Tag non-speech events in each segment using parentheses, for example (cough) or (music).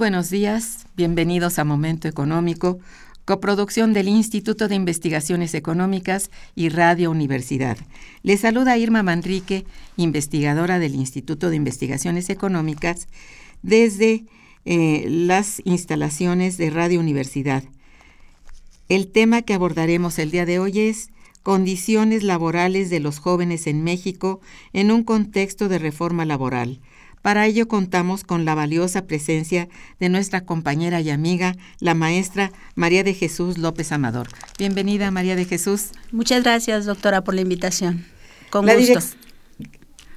Buenos días, bienvenidos a Momento Económico, coproducción del Instituto de Investigaciones Económicas y Radio Universidad. Les saluda Irma Manrique, investigadora del Instituto de Investigaciones Económicas, desde eh, las instalaciones de Radio Universidad. El tema que abordaremos el día de hoy es condiciones laborales de los jóvenes en México en un contexto de reforma laboral para ello contamos con la valiosa presencia de nuestra compañera y amiga, la maestra María de Jesús López Amador. Bienvenida, María de Jesús. Muchas gracias, doctora, por la invitación. Con la gusto.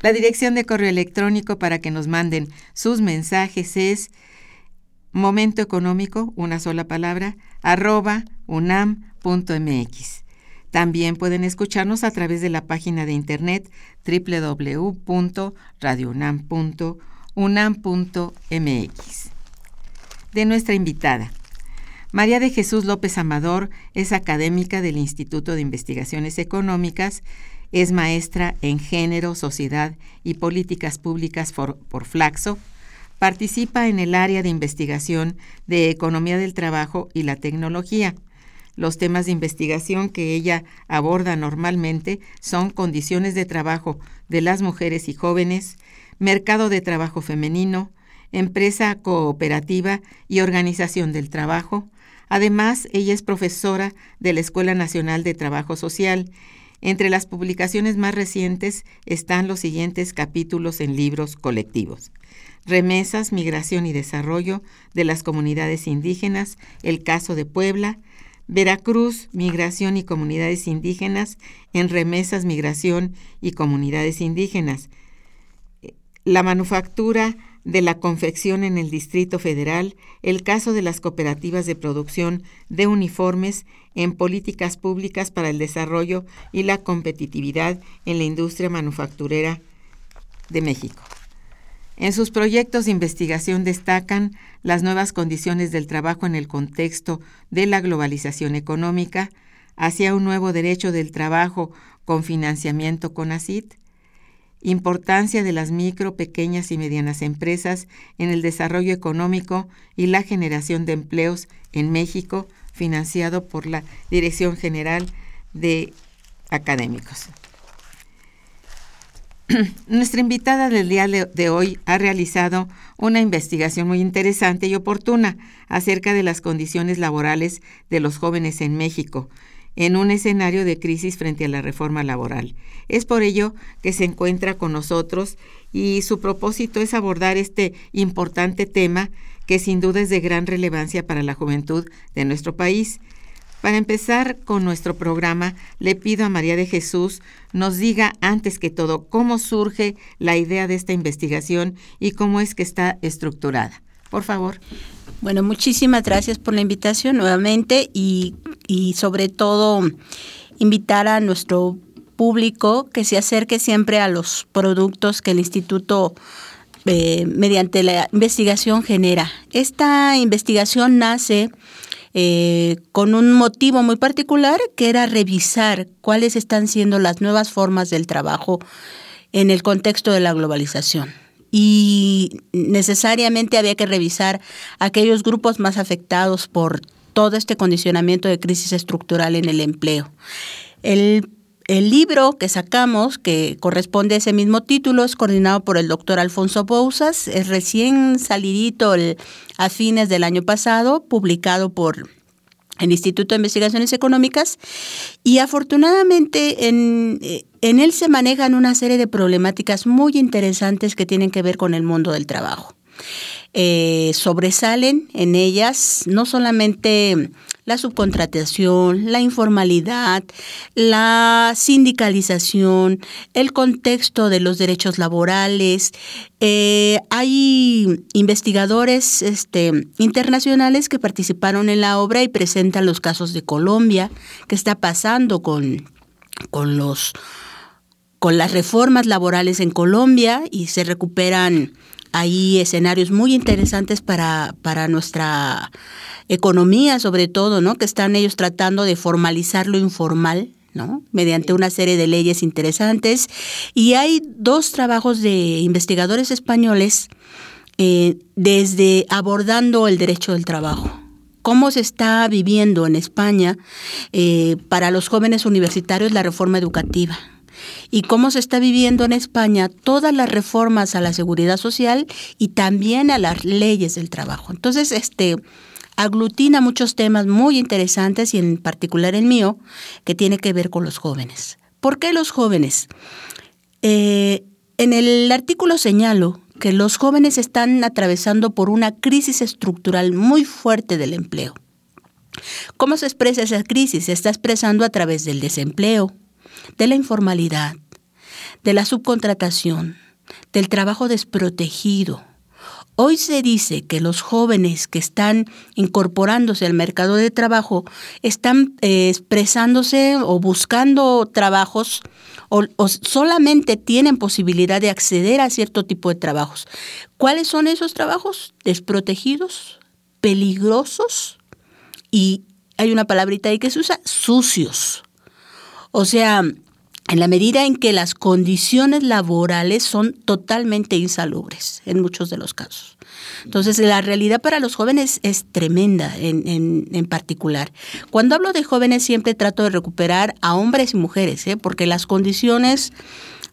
la dirección de correo electrónico para que nos manden sus mensajes es momento económico, una sola palabra, arroba unam.mx. También pueden escucharnos a través de la página de internet www.radiounam.unam.mx. De nuestra invitada. María de Jesús López Amador es académica del Instituto de Investigaciones Económicas, es maestra en Género, Sociedad y Políticas Públicas por, por Flaxo, participa en el área de investigación de Economía del Trabajo y la Tecnología los temas de investigación que ella aborda normalmente son condiciones de trabajo de las mujeres y jóvenes, mercado de trabajo femenino, empresa cooperativa y organización del trabajo. Además, ella es profesora de la Escuela Nacional de Trabajo Social. Entre las publicaciones más recientes están los siguientes capítulos en libros colectivos. Remesas, Migración y Desarrollo de las Comunidades Indígenas, el caso de Puebla, Veracruz, Migración y Comunidades Indígenas, en Remesas, Migración y Comunidades Indígenas. La manufactura de la confección en el Distrito Federal, el caso de las cooperativas de producción de uniformes en políticas públicas para el desarrollo y la competitividad en la industria manufacturera de México. En sus proyectos de investigación destacan las nuevas condiciones del trabajo en el contexto de la globalización económica, hacia un nuevo derecho del trabajo con financiamiento con ACID, importancia de las micro, pequeñas y medianas empresas en el desarrollo económico y la generación de empleos en México, financiado por la Dirección General de Académicos. (clears throat) Nuestra invitada del día de hoy ha realizado una investigación muy interesante y oportuna acerca de las condiciones laborales de los jóvenes en México en un escenario de crisis frente a la reforma laboral. Es por ello que se encuentra con nosotros y su propósito es abordar este importante tema que sin duda es de gran relevancia para la juventud de nuestro país. Para empezar con nuestro programa, le pido a María de Jesús nos diga antes que todo cómo surge la idea de esta investigación y cómo es que está estructurada. Por favor. Bueno, muchísimas gracias por la invitación nuevamente y, sobre todo invitar a nuestro público que se acerque siempre a los productos que el instituto eh, mediante la investigación genera. Esta investigación nace eh, con un motivo muy particular que era revisar cuáles están siendo las nuevas formas del trabajo en el contexto de la globalización. Y necesariamente había que revisar aquellos grupos más afectados por todo este condicionamiento de crisis estructural en el empleo. El el libro que sacamos, que corresponde a ese mismo título, es coordinado por el doctor Alfonso Bouzas, es recién salidito a fines del año pasado, publicado por el Instituto de Investigaciones Económicas, y afortunadamente en, en él se manejan una serie de problemáticas muy interesantes que tienen que ver con el mundo del trabajo. Eh, sobresalen en ellas no solamente la subcontratación, la informalidad, la sindicalización, el contexto de los derechos laborales. Eh, hay investigadores este, internacionales que participaron en la obra y presentan los casos de Colombia, qué está pasando con, con los con las reformas laborales en Colombia y se recuperan ahí escenarios muy interesantes para, para nuestra economía, sobre todo, ¿no? Que están ellos tratando de formalizar lo informal, ¿no? mediante una serie de leyes interesantes. Y hay dos trabajos de investigadores españoles eh, desde abordando el derecho del trabajo. Cómo se está viviendo en España eh, para los jóvenes universitarios la reforma educativa y cómo se está viviendo en España todas las reformas a la seguridad social y también a las leyes del trabajo. Entonces, este aglutina muchos temas muy interesantes y en particular el mío, que tiene que ver con los jóvenes. ¿Por qué los jóvenes? Eh, en el artículo señalo que los jóvenes están atravesando por una crisis estructural muy fuerte del empleo. ¿Cómo se expresa esa crisis? Se está expresando a través del desempleo, de la informalidad, de la subcontratación, del trabajo desprotegido, Hoy se dice que los jóvenes que están incorporándose al mercado de trabajo están eh, expresándose o buscando trabajos o, solamente tienen posibilidad de acceder a cierto tipo de trabajos. ¿Cuáles son esos trabajos? Desprotegidos, peligrosos y hay una palabrita ahí que se usa, sucios. O sea, en la medida en que las condiciones laborales son totalmente insalubres en muchos de los casos. Entonces, la realidad para los jóvenes es tremenda en, en, particular. Cuando hablo de jóvenes siempre trato de recuperar a hombres y mujeres, ¿eh? porque las condiciones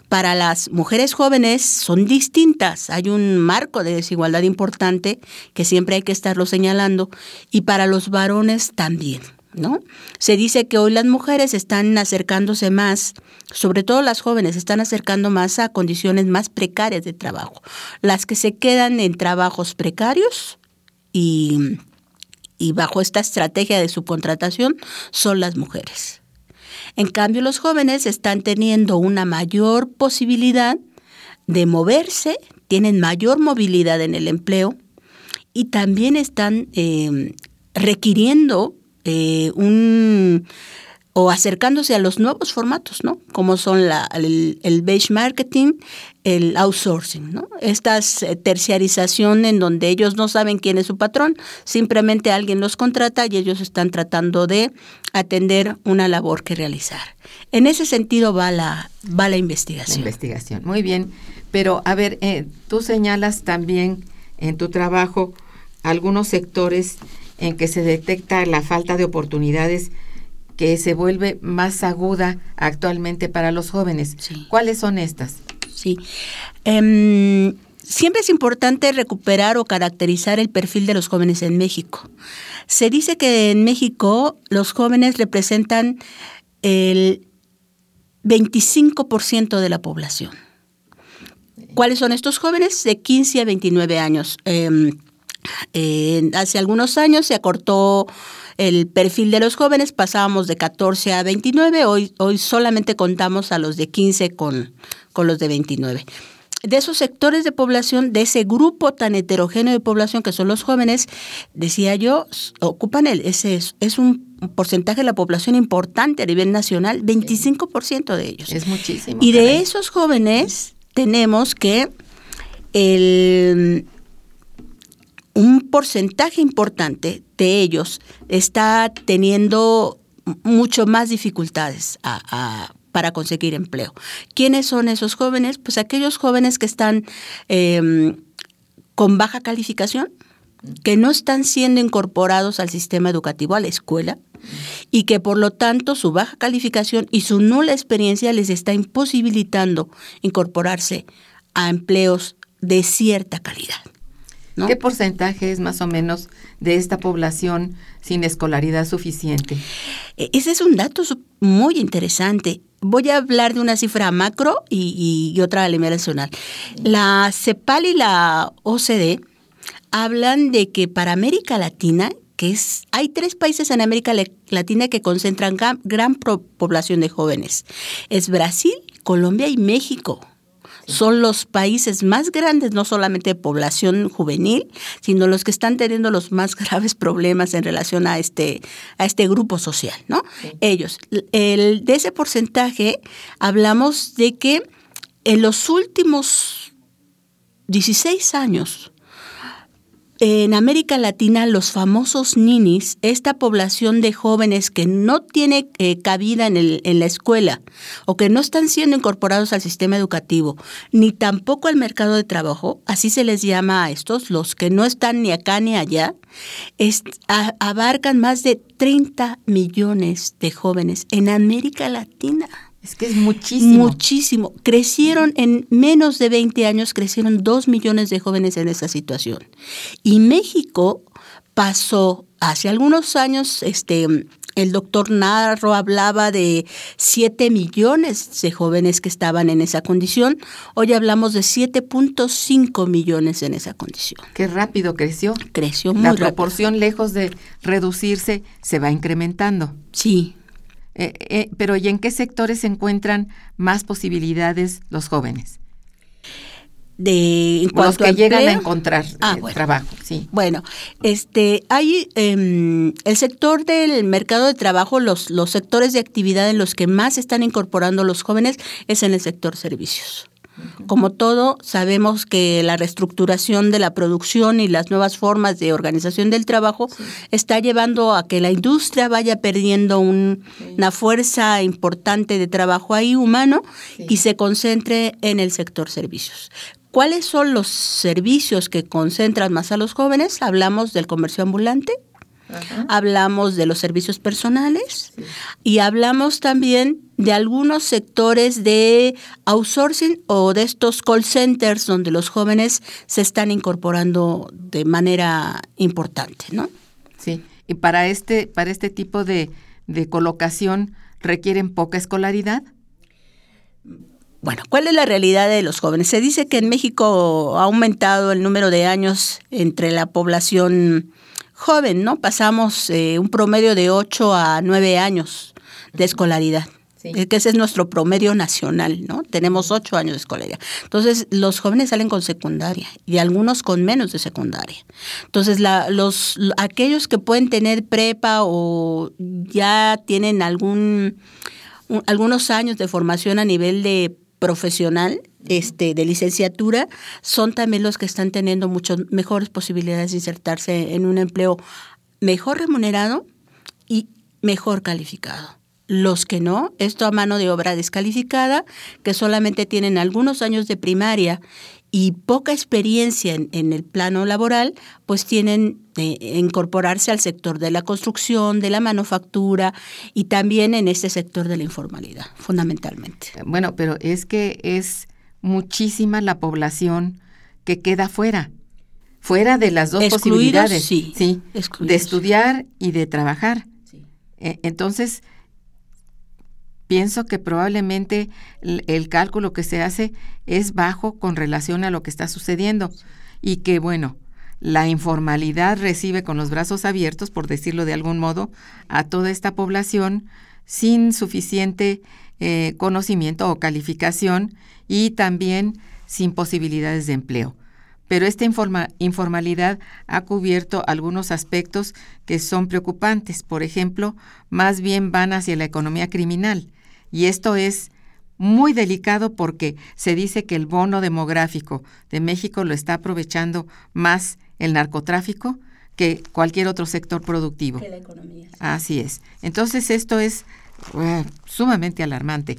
para las mujeres jóvenes son distintas. Hay un marco de desigualdad importante que siempre hay que estarlo señalando y para los varones también. ¿No? Se dice que hoy las mujeres están acercándose más, sobre todo las jóvenes, están acercando más a condiciones más precarias de trabajo. Las que se quedan en trabajos precarios y, bajo esta estrategia de subcontratación son las mujeres. En cambio, los jóvenes están teniendo una mayor posibilidad de moverse, tienen mayor movilidad en el empleo y también están eh, requiriendo eh, un o acercándose a los nuevos formatos, ¿no? Como son la, el, el beige marketing, el outsourcing, ¿no? Esta eh, terciarización en donde ellos no saben quién es su patrón, simplemente alguien los contrata y ellos están tratando de atender una labor que realizar. En ese sentido va la, va la investigación. investigación, muy bien. Pero, a ver, eh, tú señalas también en tu trabajo algunos sectores en que se detecta la falta de oportunidades que se vuelve más aguda actualmente para los jóvenes. ¿Cuáles son estas? Sí. Em, siempre es importante recuperar o caracterizar el perfil de los jóvenes en México. Se dice que en México los jóvenes representan el 25% de la población. ¿Cuáles son estos jóvenes? De 15 a 29 años. Em, hace algunos años se acortó el perfil de los jóvenes, pasábamos de 14 a 29, hoy, hoy solamente contamos a los de 15 con, con los de 29 de esos sectores de población, de ese grupo tan heterogéneo de población que son los jóvenes, decía yo, ocupan el, ese es, es un porcentaje de la población importante a nivel nacional, 25% de ellos. Es muchísimo. Y de esos jóvenes tenemos que el un porcentaje importante de ellos está teniendo mucho más dificultades para conseguir empleo. ¿Quiénes son esos jóvenes? Pues aquellos jóvenes que están em, con baja calificación, que no están siendo incorporados al sistema educativo, a la escuela, y que por lo tanto su baja calificación y su nula experiencia les está imposibilitando incorporarse a empleos de cierta calidad. ¿Qué porcentaje es más o menos de esta población sin escolaridad suficiente? E, ese es un dato muy interesante. Voy a hablar de una cifra macro y, otra a nivel nacional. La CEPAL y la OCDE hablan de que para América Latina, que es, hay tres países en América Latina que concentran gran población de jóvenes. Es Brasil, Colombia y México son los países más grandes, no solamente de población juvenil, sino los que están teniendo los más (laughs) graves problemas en relación a este, a este grupo social, ¿no? Ellos. El, de ese porcentaje hablamos de que en los últimos 16 años, en América Latina los famosos ninis, esta población de jóvenes que no tiene eh, cabida en, el, en la escuela o que no están siendo incorporados al sistema educativo, ni tampoco al mercado de trabajo, así se les llama a estos, los que no están ni acá ni allá, abarcan más de 30 millones de jóvenes en América Latina. Es que es muchísimo. Muchísimo. Crecieron en menos de 20 años, crecieron 2 millones de jóvenes en esa situación. Y México pasó hace algunos años, este, el doctor Narro hablaba de 7 millones de jóvenes que estaban en esa condición. Hoy hablamos de 7.5 millones en esa condición. Qué rápido creció. Creció muy La rápido. proporción, lejos de reducirse, se va incrementando. Sí, eh, eh, pero ¿y en qué sectores se encuentran más posibilidades los jóvenes? De, en los que a llegan a encontrar Ah, eh, bueno. trabajo, sí. Bueno, este, hay em, el sector del mercado de trabajo, los, los sectores de actividad en los que más están incorporando los jóvenes es en el sector servicios. Como todo, sabemos que la reestructuración de la producción y las nuevas formas de organización del trabajo está llevando a que la industria vaya perdiendo un- una fuerza importante de trabajo ahí humano y se concentre en el sector servicios. ¿Cuáles son los servicios que concentran más a los jóvenes? Hablamos del comercio ambulante, hablamos de los servicios personales y hablamos también de algunos sectores de outsourcing o de estos call centers donde los jóvenes se están incorporando de manera importante, ¿no? Sí, y para este, para este tipo de, de colocación requieren poca escolaridad. Bueno, ¿cuál es la realidad de los jóvenes? Se dice que en México ha aumentado el número de años entre la población joven, ¿no? Pasamos eh, un promedio de 8 a 9 años de escolaridad. Sí. Eh, que ese es nuestro promedio nacional, ¿no? Tenemos 8 años de escolaridad. Entonces, los jóvenes salen con secundaria y algunos con menos de secundaria. Entonces, la, los, aquellos que pueden tener prepa o ya tienen algún un- algunos años de formación a nivel de profesional, este, de licenciatura, son también los que están teniendo muchas mejores posibilidades de insertarse en un empleo mejor remunerado y mejor calificado. Los que no, esto a mano de obra descalificada, que solamente tienen algunos años de primaria y poca experiencia en, en el plano laboral, pues tienen de incorporarse al sector de la construcción, de la manufactura y también en este sector de la informalidad, fundamentalmente. Bueno, pero es que es muchísima la población que queda fuera, fuera de las dos Excluidos, posibilidades, sí, de excluidos. estudiar y de trabajar. Eh, Entonces, pienso que probablemente el, cálculo que se hace es bajo con relación a lo que está sucediendo y que, bueno, la informalidad recibe con los brazos abiertos, por decirlo de algún modo, a toda esta población sin suficiente eh, conocimiento o calificación y también sin posibilidades de empleo. Pero esta informa- informalidad ha cubierto algunos aspectos que son preocupantes. Por ejemplo, más bien van hacia la economía criminal. Y esto es muy delicado porque se dice que el bono demográfico de México lo está aprovechando más el narcotráfico que cualquier otro sector productivo. Que la economía. Así es. Entonces esto es eh, sumamente alarmante.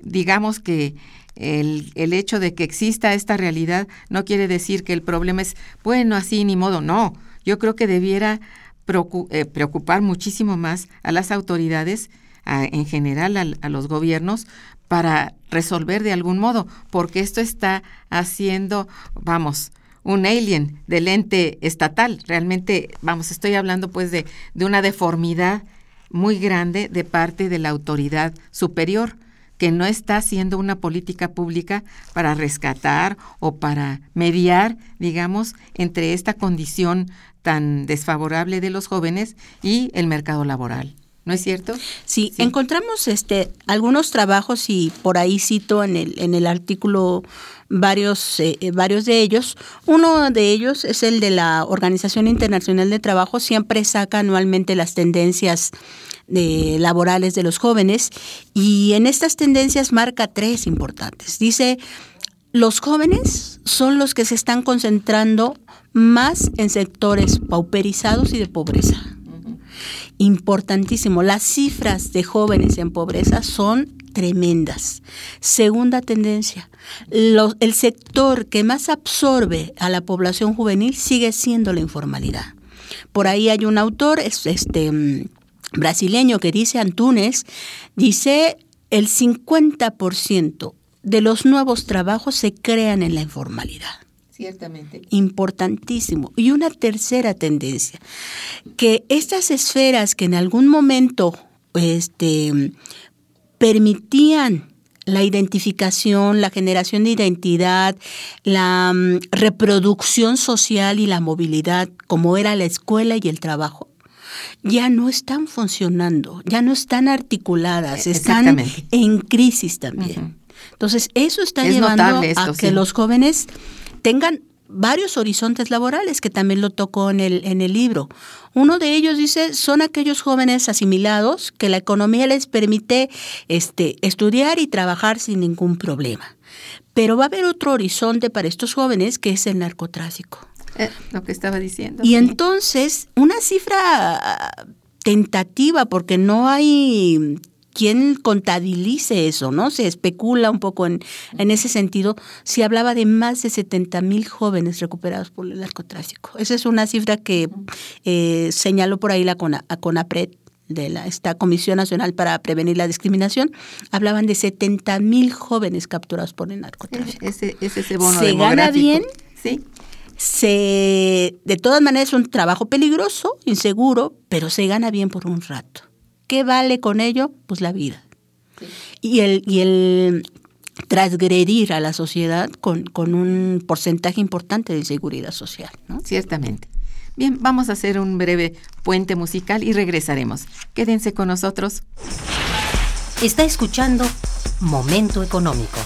Digamos que el, el, hecho de que exista esta realidad no quiere decir que el problema es, bueno, así ni modo, no. Yo creo que debiera eh, preocupar muchísimo más a las autoridades, en general a, los gobiernos, para resolver de algún modo, porque esto está haciendo, vamos, un alien del ente estatal. Realmente, vamos, estoy hablando pues de, de una deformidad muy grande de parte de la autoridad superior que no está haciendo una política pública para rescatar o para mediar, digamos, entre esta condición tan desfavorable de los jóvenes y el mercado laboral. ¿No es cierto? Sí, encontramos este algunos trabajos y por ahí cito en el en el artículo varios eh, eh, varios de ellos. Uno de ellos es el de la Organización Internacional de Trabajo, siempre saca anualmente las tendencias de, laborales de los jóvenes y en estas tendencias marca tres importantes. Dice, los jóvenes son los que se están concentrando más en sectores pauperizados y de pobreza. Importantísimo, las cifras de jóvenes en pobreza son tremendas. Segunda tendencia, el sector que más absorbe a la población juvenil sigue siendo la informalidad. Por ahí hay un autor, este, mm, brasileño que dice Antunes, dice el 50% de los nuevos trabajos se crean en la informalidad. Ciertamente. Importantísimo. Y una tercera tendencia, que estas esferas que en algún momento este, permitían la identificación, la generación de identidad, la mm, reproducción social y la movilidad, como era la escuela y el trabajo, ya no están funcionando, ya no están articuladas, están en crisis también. Entonces, eso está llevando a que los jóvenes tengan varios horizontes laborales, que también lo tocó en el, en el libro. Uno de ellos dice, son aquellos jóvenes asimilados que la economía les permite este, estudiar y trabajar sin ningún problema. Pero va a haber otro horizonte para estos jóvenes que es el narcotráfico. Eh, lo que estaba diciendo. Y entonces, una cifra tentativa, porque no hay quien contabilice eso, ¿no? Se especula un poco en, en ese sentido. Se hablaba de más de 70 mil jóvenes recuperados por el narcotráfico. Esa es una cifra que eh, señaló por ahí la CONAPRED, de la, esta Comisión Nacional para Prevenir la Discriminación, hablaban de 70 mil jóvenes capturados por el narcotráfico. Ese, ese, bono Se gana bien, ¿sí? Se, de todas maneras es un trabajo peligroso, inseguro, pero se gana bien por un rato. ¿Qué vale con ello? Pues la vida. Y, el, y el transgredir a la sociedad con, con, un porcentaje importante de inseguridad social. ¿no? Ciertamente. Bien, vamos a hacer un breve puente musical y regresaremos. Quédense con nosotros. Está escuchando Momento Económico.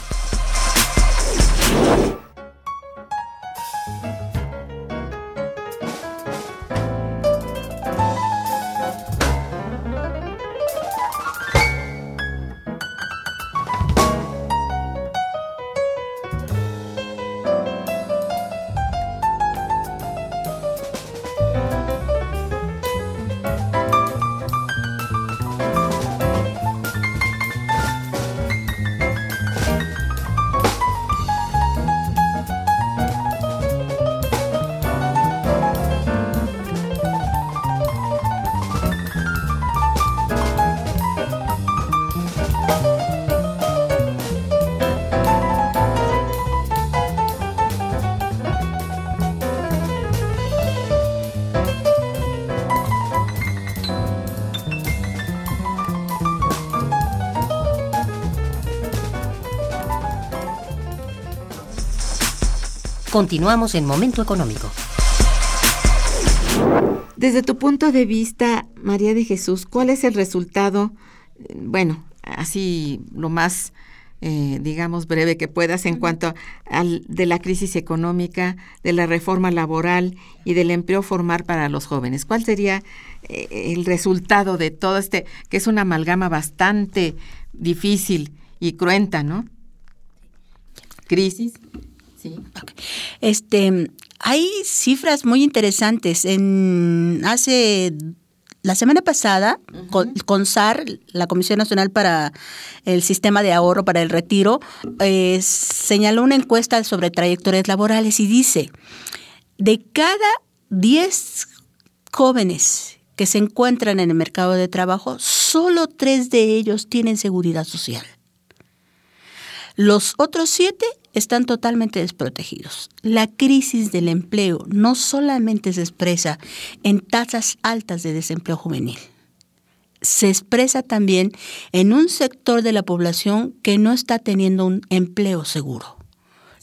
Continuamos en Momento Económico. Desde tu punto de vista, María de Jesús, ¿cuál es el resultado, bueno, así lo más, eh, digamos, breve que puedas en cuanto al de la crisis económica, de la reforma laboral y del empleo formal para los jóvenes? ¿Cuál sería eh, el resultado de todo este, que es una amalgama bastante difícil y cruenta, ¿no? Crisis, Sí. Este, hay cifras muy interesantes. En hace la semana pasada, con, CONSAR, la Comisión Nacional para el Sistema de Ahorro para el Retiro, eh, señaló una encuesta sobre trayectorias laborales y dice, de cada 10 jóvenes que se encuentran en el mercado de trabajo, solo tres de ellos tienen seguridad social. Los otros siete están totalmente desprotegidos. La crisis del empleo no solamente se expresa en tasas altas de desempleo juvenil, se expresa también en un sector de la población que no está teniendo un empleo seguro.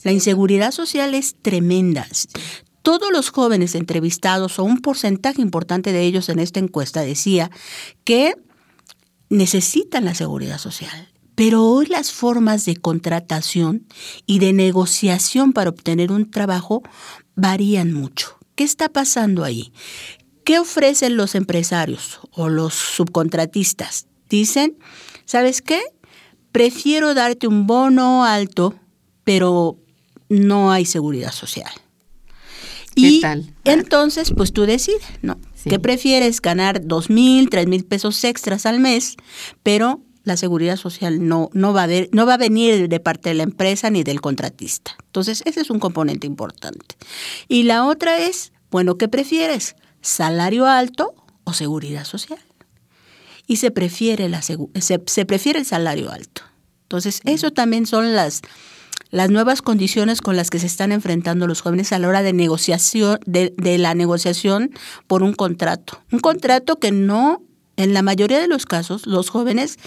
La inseguridad social es tremenda. Todos los jóvenes entrevistados, o un porcentaje importante de ellos en esta encuesta, decía que necesitan la seguridad social. Pero hoy las formas de contratación y de negociación para obtener un trabajo varían mucho. ¿Qué está pasando ahí? ¿Qué ofrecen los empresarios o los subcontratistas? Dicen, ¿sabes qué? Prefiero darte un bono alto, pero no hay seguridad social. ¿Qué y tal? entonces, pues tú decides, ¿no? Sí. ¿Qué prefieres? Ganar dos mil, tres mil pesos extras al mes, pero la seguridad social no, no, va a ver, no va a venir de parte de la empresa ni del contratista. Entonces, ese es un componente importante. Y la otra es, bueno, ¿qué prefieres? ¿Salario alto o seguridad social? Y se prefiere, la se, se prefiere el salario alto. Entonces, eso también son las, las nuevas condiciones con las que se están enfrentando los jóvenes a la hora de negociación, de, de la negociación por un contrato. Un contrato que no, en la mayoría de los casos, los jóvenes,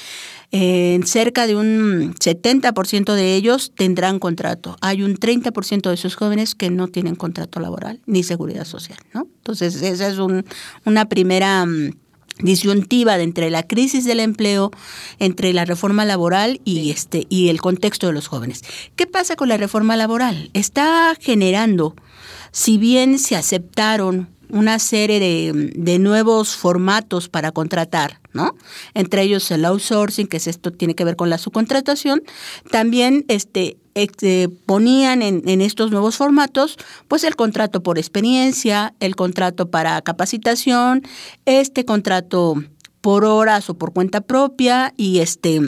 eh, cerca de un 70% de ellos tendrán contrato. Hay un 30% de esos jóvenes que no tienen contrato laboral ni seguridad social, ¿no? Entonces, esa es un- una primera mm, disyuntiva de entre la crisis del empleo, entre la reforma laboral y este y el contexto de los jóvenes. ¿Qué pasa con la reforma laboral? Está generando, si bien se aceptaron una serie de, de nuevos formatos para contratar, ¿no? Entre ellos el outsourcing, que es esto tiene que ver con la subcontratación, también este eh, ponían en, en estos nuevos formatos, pues el contrato por experiencia, el contrato para capacitación, este contrato por horas o por cuenta propia y este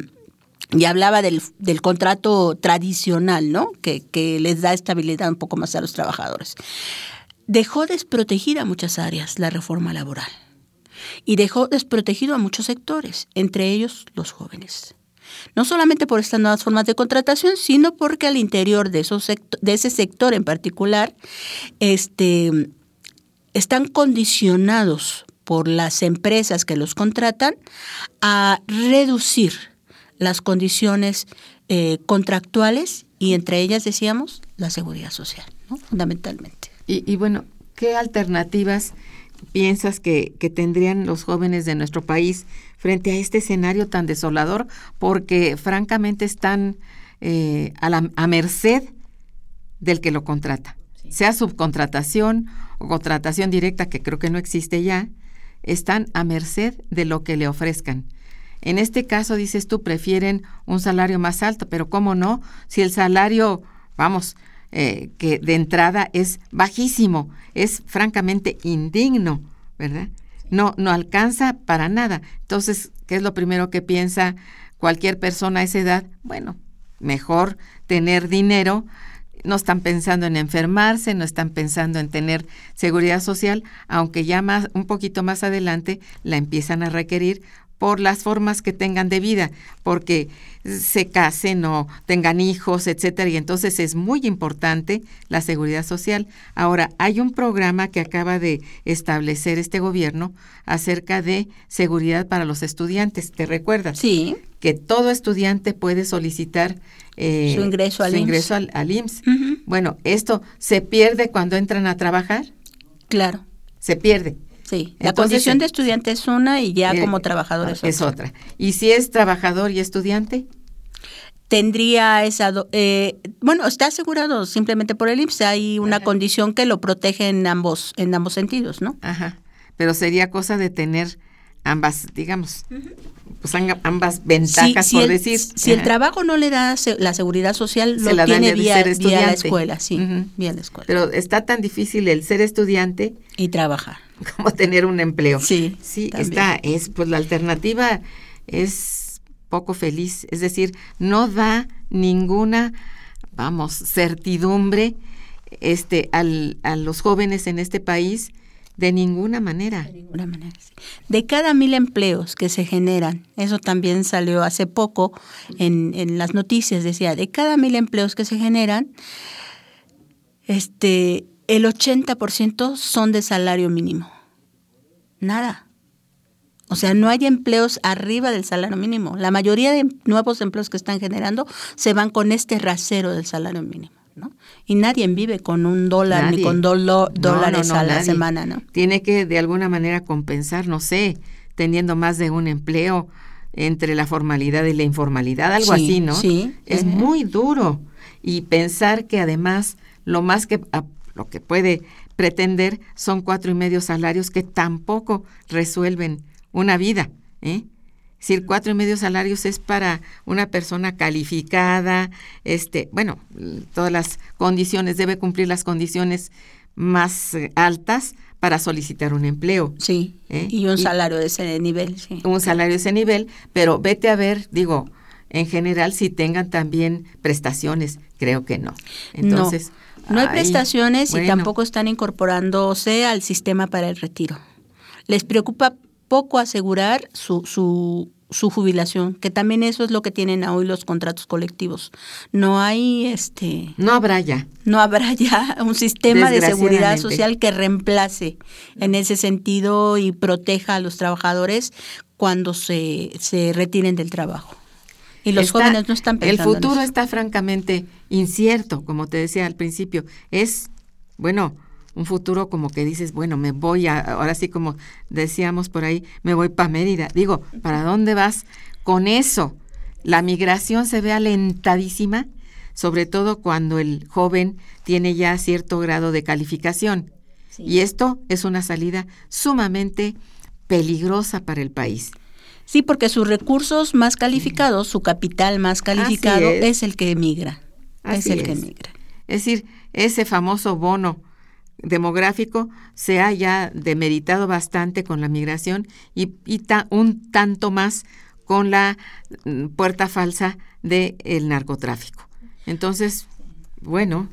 y hablaba del, del contrato tradicional, ¿no? Que, que les da estabilidad un poco más a los trabajadores. Dejó desprotegida muchas áreas la reforma laboral y dejó desprotegido a muchos sectores, entre ellos los jóvenes. No solamente por estas nuevas formas de contratación, sino porque al interior de, esos de ese sector en particular, este, están condicionados por las empresas que los contratan a reducir las condiciones eh, contractuales y entre ellas decíamos la seguridad social, fundamentalmente. Y, y bueno, ¿qué alternativas piensas que, que tendrían los jóvenes de nuestro país frente a este escenario tan desolador? Porque francamente están eh, a, la, a merced del que lo contrata. Sea subcontratación o contratación directa, que creo que no existe ya, están a merced de lo que le ofrezcan. En este caso, dices tú, prefieren un salario más alto, pero ¿cómo no? Si el salario, vamos, eh, que de entrada es bajísimo, es francamente indigno, ¿verdad? No, no alcanza para nada. Entonces, ¿qué es lo primero que piensa cualquier persona a esa edad? Bueno, mejor tener dinero. No están pensando en enfermarse, no están pensando en tener seguridad social, aunque ya más, un poquito más adelante la empiezan a requerir por las formas que tengan de vida, porque se casen o tengan hijos, etcétera, y entonces es muy importante la seguridad social. Ahora, hay un programa que acaba de establecer este gobierno acerca de seguridad para los estudiantes, ¿te recuerdas? Sí. Que todo estudiante puede solicitar eh, Su ingreso al su IMSS. ingreso al, al IMSS. Ujú. Bueno, esto se pierde cuando entran a trabajar, Claro, se pierde. Sí. La Entonces, condición eh, de estudiante es una y ya Eh, como trabajador es, es otra. otra. Y si es trabajador y estudiante, Tendría esa... do- eh, bueno, está asegurado simplemente por el IMSS. Hay una condición que lo protege en ambos, en ambos sentidos, ¿no? ajá, pero sería cosa de tener ambas, digamos, pues ambas ventajas, por decir. Si el trabajo no le da la seguridad social, lo la tiene vía, la escuela, sí, vía la escuela. Pero está tan difícil el ser estudiante. Y trabajar. (laughs) Como tener un empleo. Sí, sí, está, es, pues la alternativa es poco feliz, es decir, no da ninguna, vamos, certidumbre este, al, a los jóvenes en este país de ninguna manera. De ninguna manera. De cada mil empleos que se generan, eso también salió hace poco en, en las noticias, decía, de cada mil empleos que se generan, este, el 80% son de salario mínimo. Nada. O sea, no hay empleos arriba del salario mínimo. La mayoría de nuevos empleos que están generando se van con este rasero del salario mínimo. Y nadie vive con un dólar ni con dólares a la semana, ¿no? Tiene que de alguna manera compensar, no sé, teniendo más de un empleo entre la formalidad y la informalidad, algo así, ¿no? Sí. Es muy duro. Y pensar que además lo más que lo que puede pretender son cuatro y medio salarios que tampoco resuelven una vida, ¿eh? decir, cuatro y medio salarios es para una persona calificada, este, bueno, todas las condiciones, debe cumplir las condiciones más eh, altas para solicitar un empleo. Sí, ¿eh? y un salario de ese nivel. Sí. Un salario de ese nivel, pero vete a ver, digo, en general, si tengan también prestaciones, creo que no. Entonces, no, hay prestaciones y tampoco están incorporándose al sistema para el retiro. Les preocupa poco asegurar su, su, su jubilación, que también eso es lo que tienen hoy los contratos colectivos. No hay este no habrá ya. No habrá ya un sistema de seguridad social que reemplace en ese sentido y proteja a los trabajadores cuando se, se retiren del trabajo. Y los jóvenes no están pensando El futuro está francamente incierto, como te decía al principio. Es bueno, un futuro como que dices, bueno, me voy a, ahora sí como decíamos por ahí, me voy para Mérida. Digo, ¿para dónde vas con eso? La migración se ve alentadísima, sobre todo cuando el joven tiene ya cierto grado de calificación. Y esto es una salida sumamente peligrosa para el país. Sí, porque sus recursos más calificados, su capital más calificado es. el que emigra. es el que emigra. Es decir, ese famoso bono demográfico se ha ya demeritado bastante con la migración y, un tanto más con la mm, puerta falsa del narcotráfico. Entonces, bueno.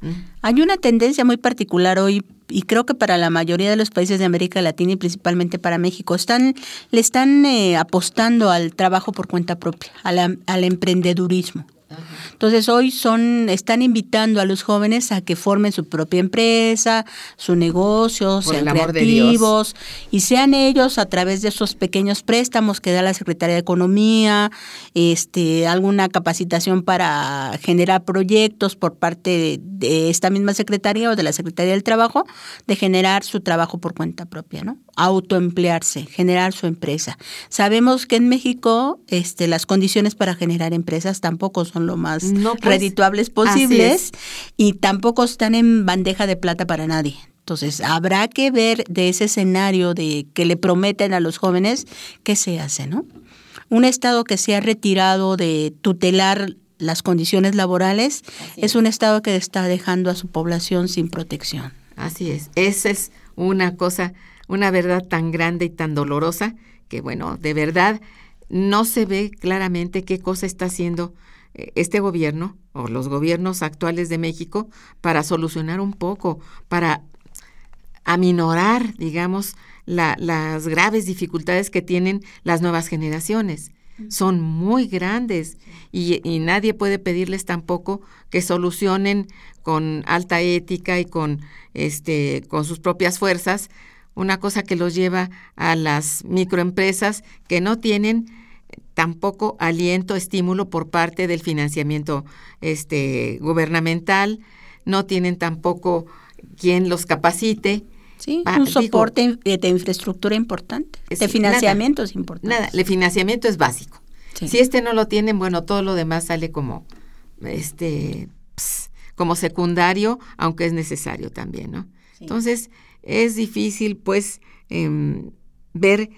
Mm. Hay una tendencia muy particular hoy y creo que para la mayoría de los países de América Latina y principalmente para México, están, le están eh, apostando al trabajo por cuenta propia, al emprendedurismo. Entonces hoy son, están invitando a los jóvenes a que formen su propia empresa, su negocio, sean creativos y sean ellos a través de esos pequeños préstamos que da la Secretaría de Economía, este, alguna capacitación para generar proyectos por parte de, esta misma Secretaría o de la Secretaría del Trabajo, de generar su trabajo por cuenta propia, ¿no? Autoemplearse, generar su empresa. Sabemos que en México este, las condiciones para generar empresas tampoco son lo más pues, redituables posibles y tampoco están en bandeja de plata para nadie. Entonces, habrá que ver de ese escenario de que le prometen a los jóvenes qué se hace, ¿no? Un Estado que se ha retirado de tutelar las condiciones laborales es un Estado que está dejando a su población sin protección. Así es. Esa es una cosa, una verdad tan grande y tan dolorosa que, bueno, de verdad no se ve claramente qué cosa está haciendo este gobierno o los gobiernos actuales de México para solucionar un poco, para aminorar, digamos, las graves dificultades que tienen las nuevas generaciones. Son muy grandes y, y, nadie puede pedirles tampoco que solucionen con alta ética y con, este, con sus propias fuerzas una cosa que los lleva a las microempresas que no tienen tampoco aliento, estímulo por parte del financiamiento este, gubernamental, no tienen tampoco quien los capacite. Sí, un soporte de infraestructura importante, de financiamiento es importante. Nada, el financiamiento es básico. Si este no lo tienen, bueno, todo lo demás sale como, este, como secundario, aunque es necesario también, ¿no? Entonces, es difícil, pues, em, ver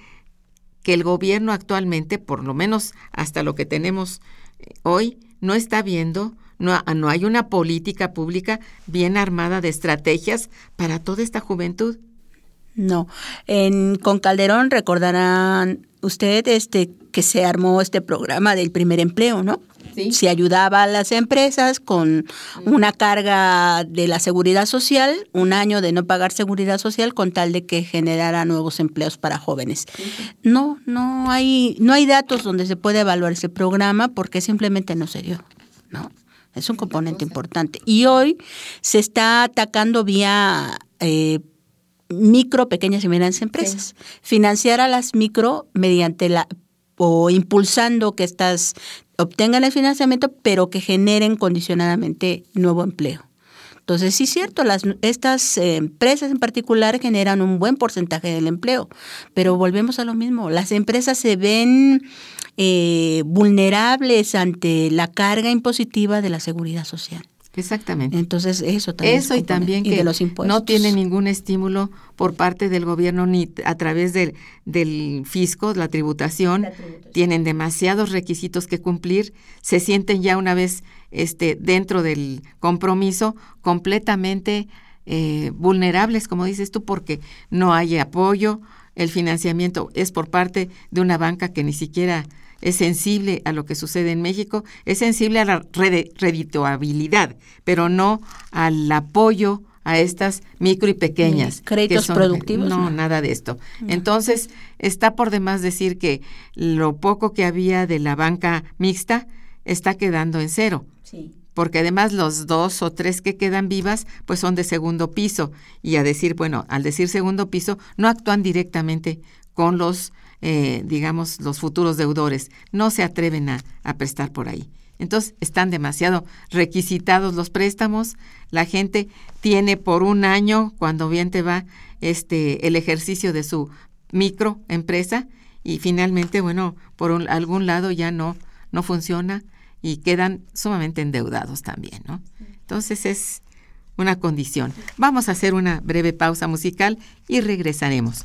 que el gobierno actualmente, por lo menos hasta lo que tenemos eh, hoy, no está viendo, no, no hay una política pública bien armada de estrategias para toda esta juventud. No, en, con Calderón recordarán usted este que se armó este programa del primer empleo, ¿no? Sí. Se ayudaba a las empresas con una carga de la seguridad social, un año de no pagar seguridad social con tal de que generara nuevos empleos para jóvenes. No, no hay, no hay datos donde se pueda evaluar ese programa porque simplemente no se dio, ¿no? Es un componente importante. Y hoy se está atacando vía eh, micro, pequeñas y medianas empresas. Financiar a las micro mediante la o impulsando que estas obtengan el financiamiento, pero que generen condicionadamente nuevo empleo. Entonces, sí es cierto, las, estas eh, empresas en particular generan un buen porcentaje del empleo, pero volvemos a lo mismo, las empresas se ven eh, vulnerables ante la carga impositiva de la seguridad social. Exactamente. Entonces, eso también. Eso y también que de los impuestos. no tiene ningún estímulo por parte del gobierno ni a través del, del fisco, la tributación. Tienen demasiados requisitos que cumplir. Se sienten ya una vez este, dentro del compromiso completamente eh, vulnerables, como dices tú, porque no hay apoyo. El financiamiento es por parte de una banca que ni siquiera es sensible a lo que sucede en México, es sensible a la redituabilidad, pero no al apoyo a estas micro y pequeñas. ¿Créditos son, productivos? No, nada de esto. Entonces, está por demás decir que lo poco que había de la banca mixta está quedando en cero. Sí. Porque además los dos o tres que quedan vivas, pues son de segundo piso. Y a decir, bueno, al decir segundo piso, no actúan directamente con los eh, digamos, los futuros deudores. No se atreven a, prestar por ahí. Entonces, están demasiado requisitados los préstamos. La gente tiene por un año, cuando bien te va, este, el ejercicio de su microempresa y finalmente, bueno, por un, algún lado ya no, no funciona y quedan sumamente endeudados también, ¿no? Entonces es una condición. Vamos a hacer una breve pausa musical y regresaremos.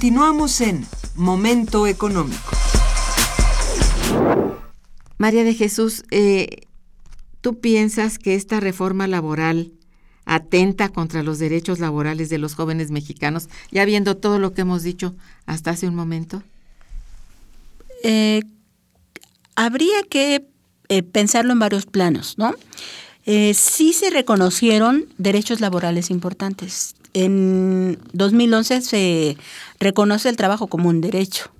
Continuamos en Momento Económico. María de Jesús, eh, ¿tú piensas que esta reforma laboral atenta contra los derechos laborales de los jóvenes mexicanos, ya viendo todo lo que hemos dicho hasta hace un momento? Eh, habría que eh, pensarlo en varios planos, ¿no? Eh, sí se reconocieron derechos laborales importantes. En 2011 se reconoce el trabajo como un derecho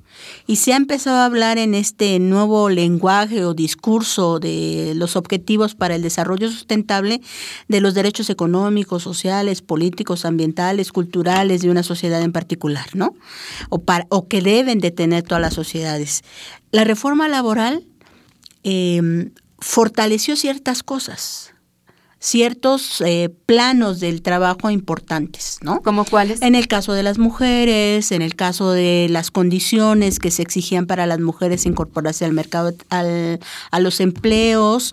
y se ha empezado a hablar en este nuevo lenguaje o discurso de los objetivos para el desarrollo sustentable de los derechos económicos, sociales, políticos, ambientales, culturales de una sociedad en particular, ¿no? O, para, o que deben de tener todas las sociedades. La reforma laboral eh, fortaleció ciertas cosas, ciertos eh, planos del trabajo importantes, ¿no? ¿Como cuáles? En el caso de las mujeres, en el caso de las condiciones que se exigían para las mujeres incorporarse al mercado, al, a los empleos,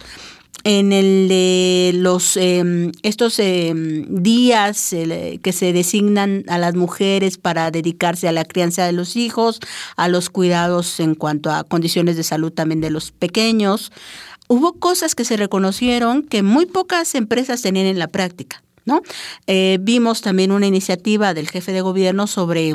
en el de los em, estos em, días que se designan a las mujeres para dedicarse a la crianza de los hijos, a los cuidados en cuanto a condiciones de salud también de los pequeños, hubo cosas que se reconocieron que muy pocas empresas tenían en la práctica. ¿no? Eh, vimos también una iniciativa del jefe de gobierno sobre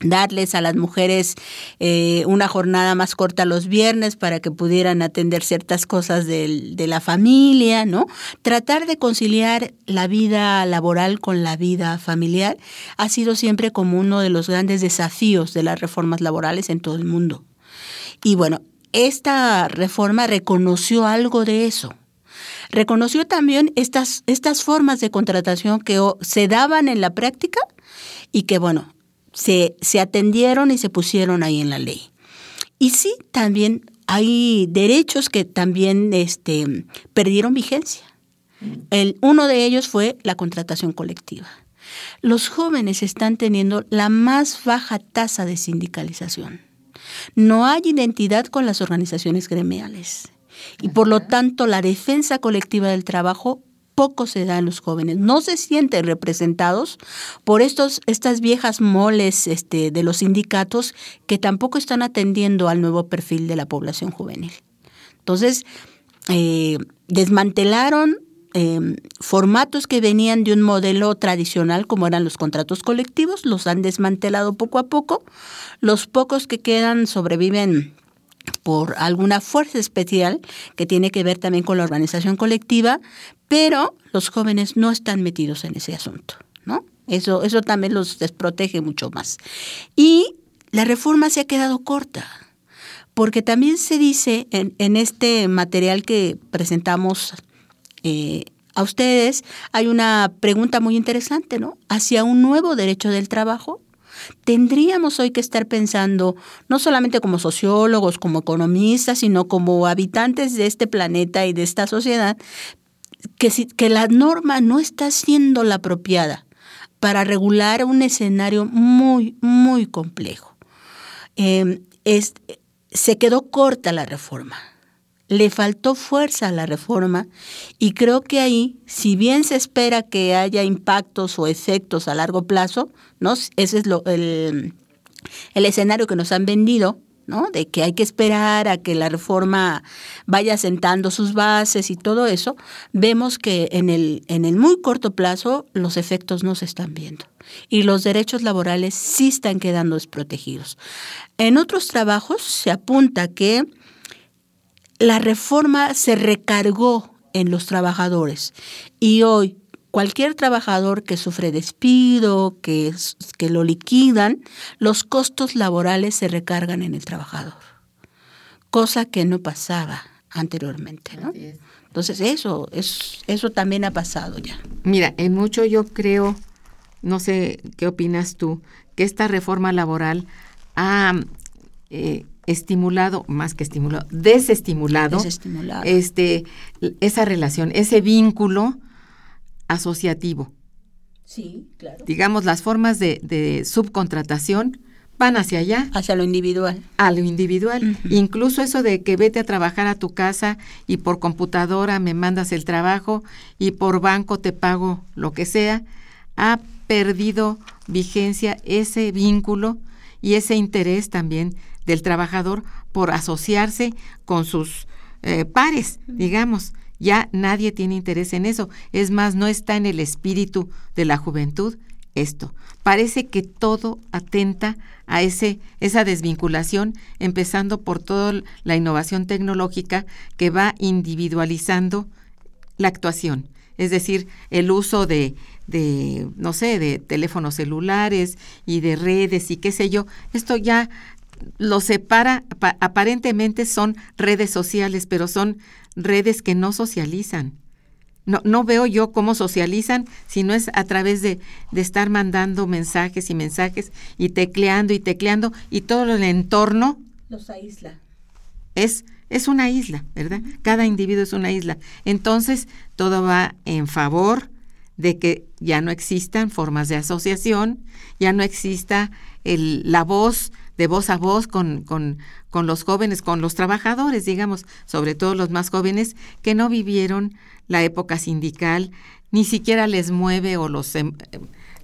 darles a las mujeres eh, una jornada más corta los viernes para que pudieran atender ciertas cosas de, de la familia, ¿no? Tratar de conciliar la vida laboral con la vida familiar ha sido siempre como uno de los grandes desafíos de las reformas laborales en todo el mundo. Y bueno, esta reforma reconoció algo de eso. Reconoció también estas, estas formas de contratación que se daban en la práctica y que, bueno, se, se atendieron y se pusieron ahí en la ley. Y sí, también hay derechos que también este, perdieron vigencia. El, uno de ellos fue la contratación colectiva. Los jóvenes están teniendo la más baja tasa de sindicalización. No hay identidad con las organizaciones gremiales. Y por lo tanto, la defensa colectiva del trabajo poco se da en los jóvenes. No se sienten representados por estos, estas viejas moles este, de los sindicatos que tampoco están atendiendo al nuevo perfil de la población juvenil. Entonces, eh, desmantelaron em, formatos que venían de un modelo tradicional como eran los contratos colectivos, los han desmantelado poco a poco. Los pocos que quedan sobreviven por alguna fuerza especial que tiene que ver también con la organización colectiva, pero los jóvenes no están metidos en ese asunto, ¿no? Eso, eso también los desprotege mucho más. Y la reforma se ha quedado corta, porque también se dice en, este material que presentamos eh, a ustedes, hay una pregunta muy interesante, ¿no? Hacia un nuevo derecho del trabajo tendríamos hoy que estar pensando, no solamente como sociólogos, como economistas, sino como habitantes de este planeta y de esta sociedad, que, que la norma no está siendo la apropiada para regular un escenario muy, muy complejo. Em, se quedó corta la reforma le faltó fuerza a la reforma y creo que ahí, si bien se espera que haya impactos o efectos a largo plazo, ¿no? ese es lo, el, el escenario que nos han vendido, ¿no? De que hay que esperar a que la reforma vaya sentando sus bases y todo eso, vemos que en el, en el muy corto plazo los efectos no se están viendo y los derechos laborales sí están quedando desprotegidos. En otros trabajos se apunta que la reforma se recargó en los trabajadores y hoy cualquier trabajador que sufre despido, que, que lo liquidan, los costos laborales se recargan en el trabajador, cosa que no pasaba anteriormente, ¿no? Entonces eso, es, eso también ha pasado ya. Mira, en mucho yo creo, no sé qué opinas tú, que esta reforma laboral ha eh, estimulado, más que estimulado, desestimulado, este, esa relación, ese vínculo asociativo. Sí, claro. Digamos, las formas de, subcontratación van hacia allá. Hacia lo individual. A lo individual. Incluso eso de que vete a trabajar a tu casa y por computadora me mandas el trabajo y por banco te pago lo que sea, ha perdido vigencia ese vínculo y ese interés también del trabajador por asociarse con sus eh, pares, digamos. Ya nadie tiene interés en eso. Es más, no está en el espíritu de la juventud esto. Parece que todo atenta a ese, esa desvinculación, empezando por toda la innovación tecnológica que va individualizando la actuación. Es decir, el uso de, de, no sé, de teléfonos celulares y de redes y qué sé yo. Esto ya lo separa, aparentemente son redes sociales, pero son redes que no socializan. No, no veo yo cómo socializan si no es a través de, de, estar mandando mensajes y mensajes y tecleando y tecleando y todo el entorno. Los aísla. Es, es una isla, ¿verdad? Cada individuo es una isla. Entonces, todo va en favor de que ya no existan formas de asociación, ya no exista el, la voz de voz a voz con, con, con los jóvenes, con los trabajadores, digamos, sobre todo los más jóvenes que no vivieron la época sindical, ni siquiera les mueve o los, em,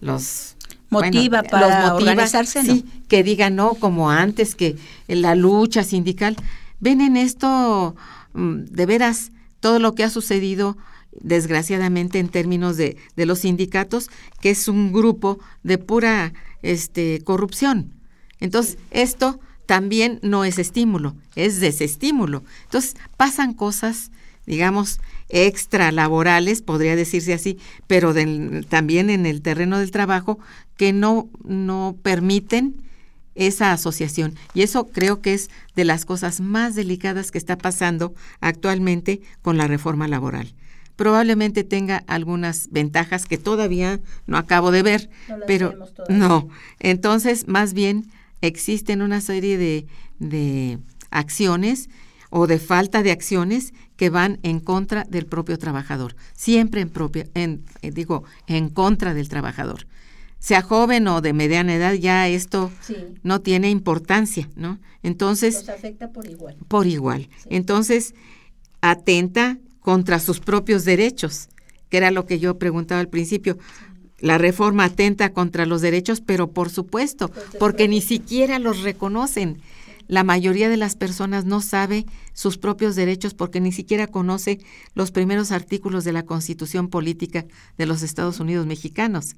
los motiva para organizarse, sí, que digan no como antes que la lucha sindical. Ven en esto mm, de veras todo lo que ha sucedido desgraciadamente en términos de, de los sindicatos, que es un grupo de pura este, corrupción. Entonces, esto también no es estímulo, es desestímulo. Entonces, pasan cosas, digamos, extralaborales, podría decirse así, pero también en el terreno del trabajo, que no, no permiten esa asociación. Y eso creo que es de las cosas más delicadas que está pasando actualmente con la reforma laboral probablemente tenga algunas ventajas que todavía no acabo de ver, pero no. Entonces, más bien existen una serie de, de acciones o de falta de acciones que van en contra del propio trabajador, siempre en propia, en, eh, digo, en contra del trabajador. Sea joven o de mediana edad, ya esto no tiene importancia, ¿no? Entonces. afecta por igual. Por igual. Entonces, atenta contra sus propios derechos, que era lo que yo preguntaba al principio. La reforma atenta contra los derechos, pero por supuesto, porque ni siquiera los reconocen. La mayoría de las personas no sabe sus propios derechos porque ni siquiera conoce los primeros artículos de la Constitución Política de los Estados Unidos Mexicanos,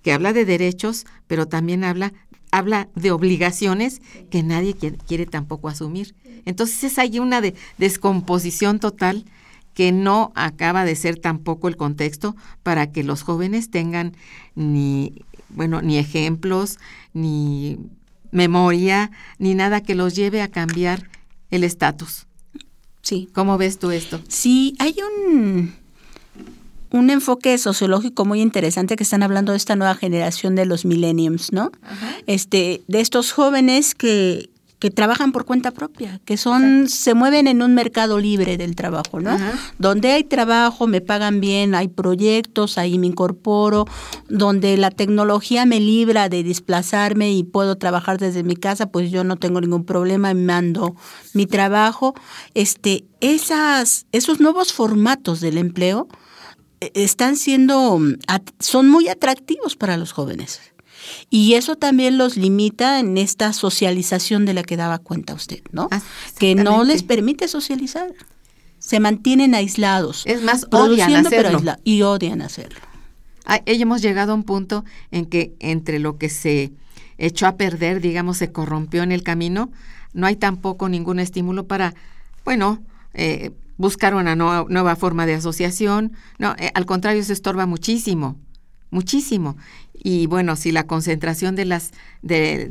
que habla de derechos, pero también habla, habla de obligaciones que nadie quiere, quiere tampoco asumir. Entonces es ahí una de, descomposición total que no acaba de ser tampoco el contexto para que los jóvenes tengan ni, bueno, ni ejemplos, ni memoria, ni nada que los lleve a cambiar el estatus. Sí. ¿Cómo ves tú esto? Sí, hay un, un enfoque sociológico muy interesante que están hablando de esta nueva generación de los millenniums, ¿no? Este, de estos jóvenes que, que trabajan por cuenta propia, que son, se mueven en un mercado libre del trabajo, ¿no? Donde hay trabajo, me pagan bien, hay proyectos, ahí me incorporo, donde la tecnología me libra de desplazarme y puedo trabajar desde mi casa, pues yo no tengo ningún problema, mando mi trabajo. Este, esas, esos nuevos formatos del empleo eh, están siendo, son muy atractivos para los jóvenes. Y eso también los limita en esta socialización de la que daba cuenta usted, ¿no? Ah, que no les permite socializar. Se mantienen aislados. Es más, odian hacerlo. y odian hacerlo. Ah, hemos llegado a un punto en que entre lo que se echó a perder, digamos, se corrompió en el camino, no hay tampoco ningún estímulo para, bueno, eh, buscar una nueva, forma de asociación. No, eh, al contrario, se estorba muchísimo, muchísimo. Y bueno, si la concentración de las de,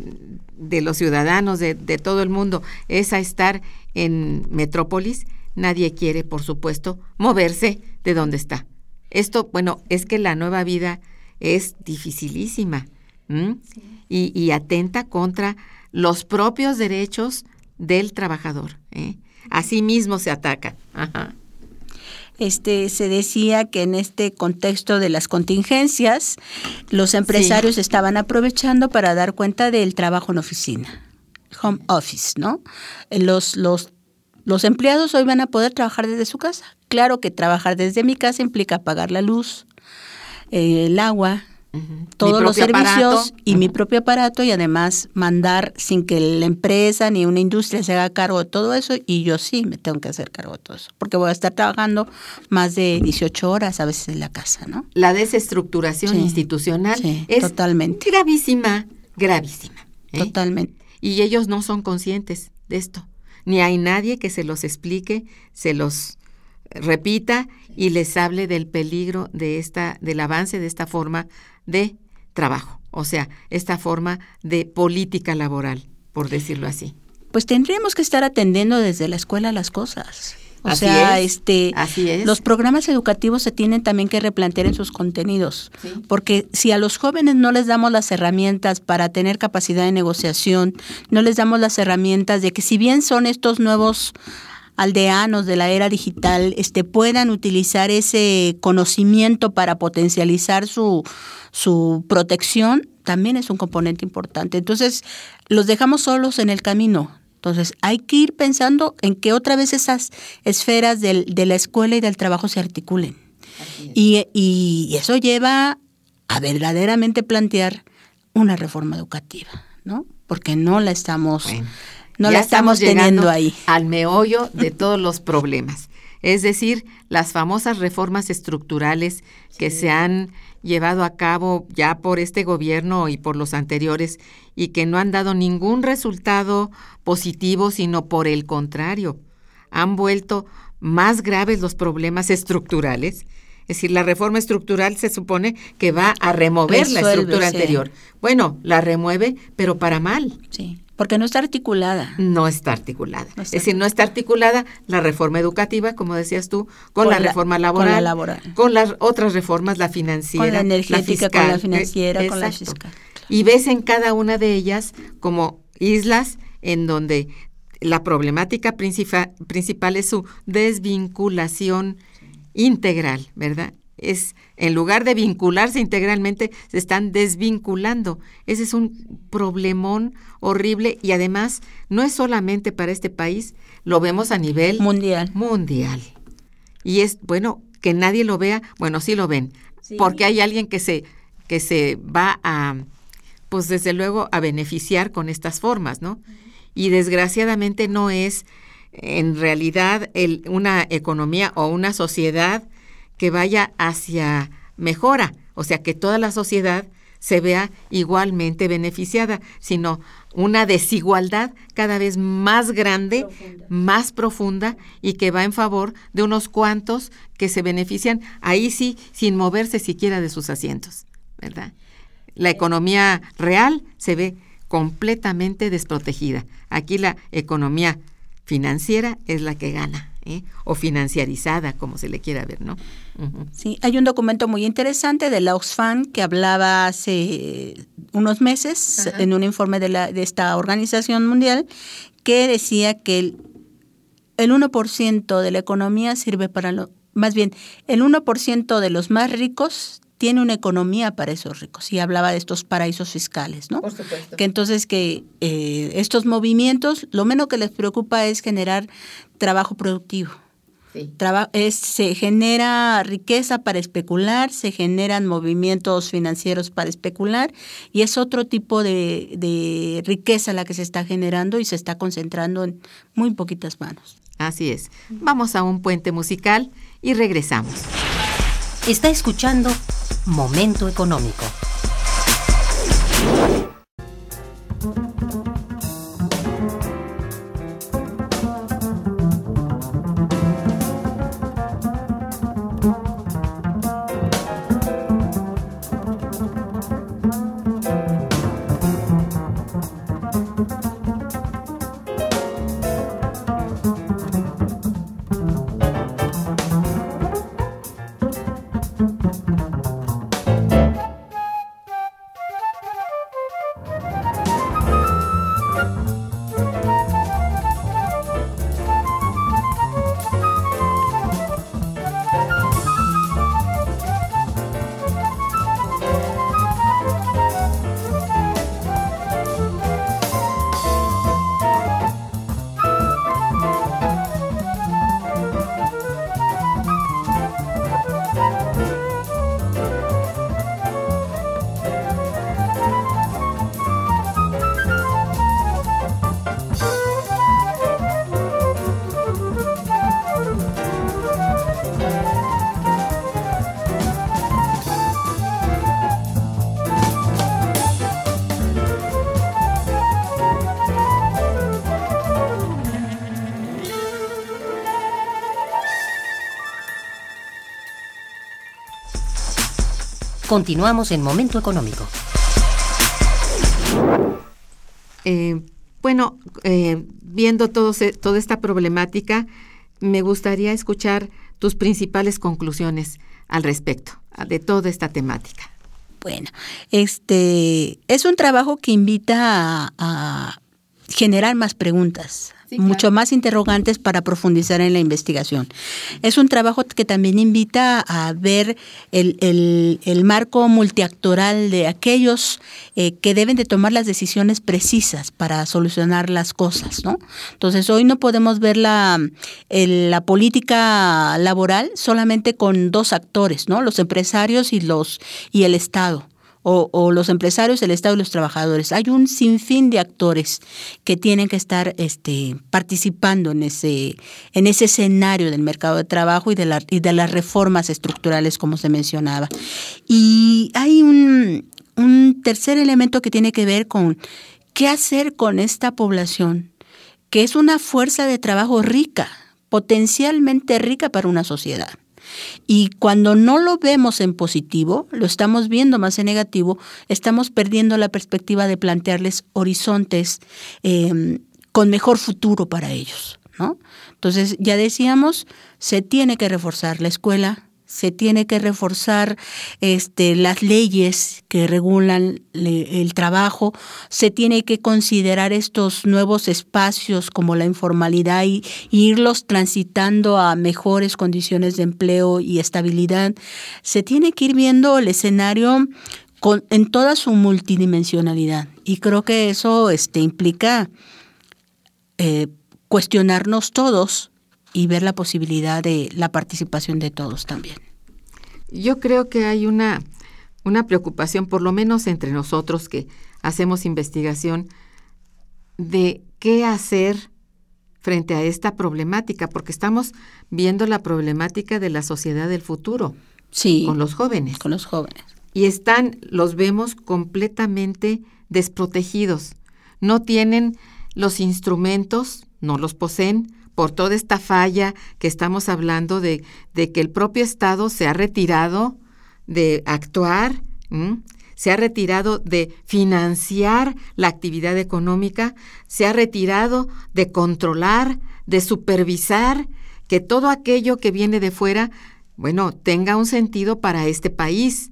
de los ciudadanos de, de, todo el mundo es a estar en metrópolis, nadie quiere, por supuesto, moverse de donde está. Esto, bueno, es que la nueva vida es dificilísima y, y, atenta contra los propios derechos del trabajador. ¿eh? Así mismo se ataca. Ajá este, se decía que en este contexto de las contingencias, los empresarios estaban aprovechando para dar cuenta del trabajo en oficina, home office, ¿no? Los, los, los empleados hoy van a poder trabajar desde su casa. Claro que trabajar desde mi casa implica pagar la luz, eh, el agua, todos los servicios y mi propio aparato y además mandar sin que la empresa ni una industria se haga cargo de todo eso y yo sí me tengo que hacer cargo de todo eso porque voy a estar trabajando más de 18 horas a veces en la casa, ¿no? La desestructuración institucional es totalmente. gravísima, gravísima. ¿eh? Totalmente. Y ellos no son conscientes de esto. Ni hay nadie que se los explique, se los repita y les hable del peligro de esta, del avance de esta forma de trabajo, o sea, esta forma de política laboral, por decirlo así. Pues tendríamos que estar atendiendo desde la escuela las cosas. O sea, este, así es. los programas educativos se tienen también que replantear en sus contenidos, porque si a los jóvenes no les damos las herramientas para tener capacidad de negociación, no les damos las herramientas de que si bien son estos nuevos aldeanos de la era digital este, puedan utilizar ese conocimiento para potencializar su, su protección, también es un componente importante. Entonces, los dejamos solos en el camino. Entonces, hay que ir pensando en que otra vez esas esferas del, de la escuela y del trabajo se articulen. Y, y, eso lleva a verdaderamente plantear una reforma educativa, ¿no? Porque no la estamos, no la estamos, teniendo ahí. Al meollo de todos los problemas. Es decir, las famosas reformas estructurales que se han llevado a cabo ya por este gobierno y por los anteriores y que no han dado ningún resultado positivo, sino por el contrario, han vuelto más graves los problemas estructurales es decir, la reforma estructural se supone que va a remover la estructura anterior. Bueno, la remueve, pero para mal. Sí, porque no está articulada. No está articulada. es decir, no está articulada la reforma educativa, como decías tú, con, la, reforma laboral, con, la laboral. con las otras reformas, la financiera, con la energética, con la financiera, con la fiscal. Y ves en cada una de ellas como islas en donde la problemática principal es su desvinculación integral, ¿verdad? Es en lugar de vincularse integralmente, se están desvinculando. Ese es un problemón horrible y además no es solamente para este país, lo vemos a nivel mundial. Mundial. Y es bueno que nadie lo vea, bueno, sí lo ven, porque hay alguien que se que se va a pues desde luego a beneficiar con estas formas, ¿no? Y desgraciadamente no es en realidad el, una economía o una sociedad que vaya hacia mejora, o sea, que toda la sociedad se vea igualmente beneficiada, sino una desigualdad cada vez más grande, más profunda y que va en favor de unos cuantos que se benefician ahí sí sin moverse siquiera de sus asientos, ¿verdad? La economía real se ve completamente desprotegida. Aquí la economía financiera es la que gana, ¿eh? o financiarizada, como se le quiera ver, ¿no? Sí, hay un documento muy interesante de la Oxfam que hablaba hace unos meses en un informe de, la, de esta organización mundial que decía que el, el 1% de la economía sirve para lo, más bien, el 1% de los más ricos tiene una economía para esos ricos y hablaba de estos paraísos fiscales, ¿no? Por supuesto. Que entonces que eh, estos movimientos, lo menos que les preocupa es generar trabajo productivo. Sí. es, se genera riqueza para especular, se generan movimientos financieros para especular y es otro tipo de, de riqueza la que se está generando y se está concentrando en muy poquitas manos. Así es. Vamos a un puente musical y regresamos. Está escuchando Momento Económico. Continuamos en Momento Económico. Eh, bueno, eh, viendo todo toda esta problemática, me gustaría escuchar tus principales conclusiones al respecto de toda esta temática. Bueno, este es un trabajo que invita a, generar más preguntas mucho más interrogantes para profundizar en la investigación. Es un trabajo que también invita a ver el, marco multiactoral de aquellos eh, que deben de tomar las decisiones precisas para solucionar las cosas, ¿no? Entonces hoy no podemos ver la, la política laboral solamente con dos actores, ¿no? Los empresarios y los y el Estado o, los empresarios, el Estado y los trabajadores. Hay un sinfín de actores que tienen que estar este, participando en ese, en ese escenario del mercado de trabajo y de, la, y de las reformas estructurales, como se mencionaba. Y hay un, un tercer elemento que tiene que ver con qué hacer con esta población, que es una fuerza de trabajo rica, potencialmente rica para una sociedad. Y cuando no lo vemos en positivo, lo estamos viendo más en negativo, estamos perdiendo la perspectiva de plantearles horizontes em, con mejor futuro para ellos. ¿no? Entonces, ya decíamos, se tiene que reforzar la escuela, se tiene que reforzar este, las leyes que regulan el trabajo, se tiene que considerar estos nuevos espacios como la informalidad y, irlos transitando a mejores condiciones de empleo y estabilidad. Se tiene que ir viendo el escenario con, en toda su multidimensionalidad y creo que eso este, implica eh, cuestionarnos todos y ver la posibilidad de la participación de todos también. Yo creo que hay una, una preocupación, por lo menos entre nosotros que hacemos investigación, de qué hacer frente a esta problemática, porque estamos viendo la problemática de la sociedad del futuro. Sí. Con los jóvenes. Con los jóvenes. Y están, los vemos completamente desprotegidos. No tienen los instrumentos, no los poseen por toda esta falla que estamos hablando de, de que el propio Estado se ha retirado de actuar, se ha retirado de financiar la actividad económica, se ha retirado de controlar, de supervisar que todo aquello que viene de fuera, bueno, tenga un sentido para este país.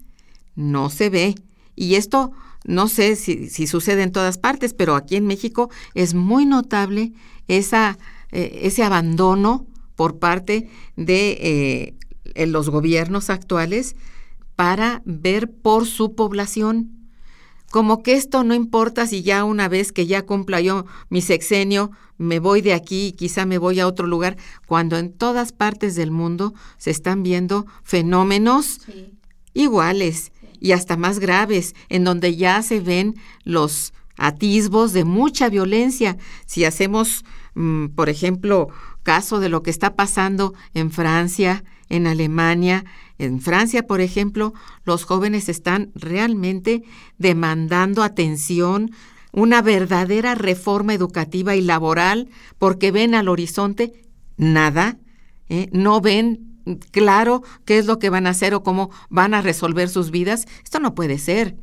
No se ve. Y esto no sé si, si sucede en todas partes, pero aquí en México es muy notable esa eh, ese abandono por parte de eh, los gobiernos actuales para ver por su población. Como que esto no importa si ya una vez que ya cumpla yo mi sexenio, me voy de aquí y quizá me voy a otro lugar, cuando en todas partes del mundo se están viendo fenómenos iguales y hasta más graves, en donde ya se ven los atisbos de mucha violencia. Si hacemos por ejemplo, caso de lo que está pasando en Francia, en Alemania. En Francia, por ejemplo, los jóvenes están realmente demandando atención, una verdadera reforma educativa y laboral, porque ven al horizonte nada, ¿eh? no ven claro qué es lo que van a hacer o cómo van a resolver sus vidas. Esto no puede ser.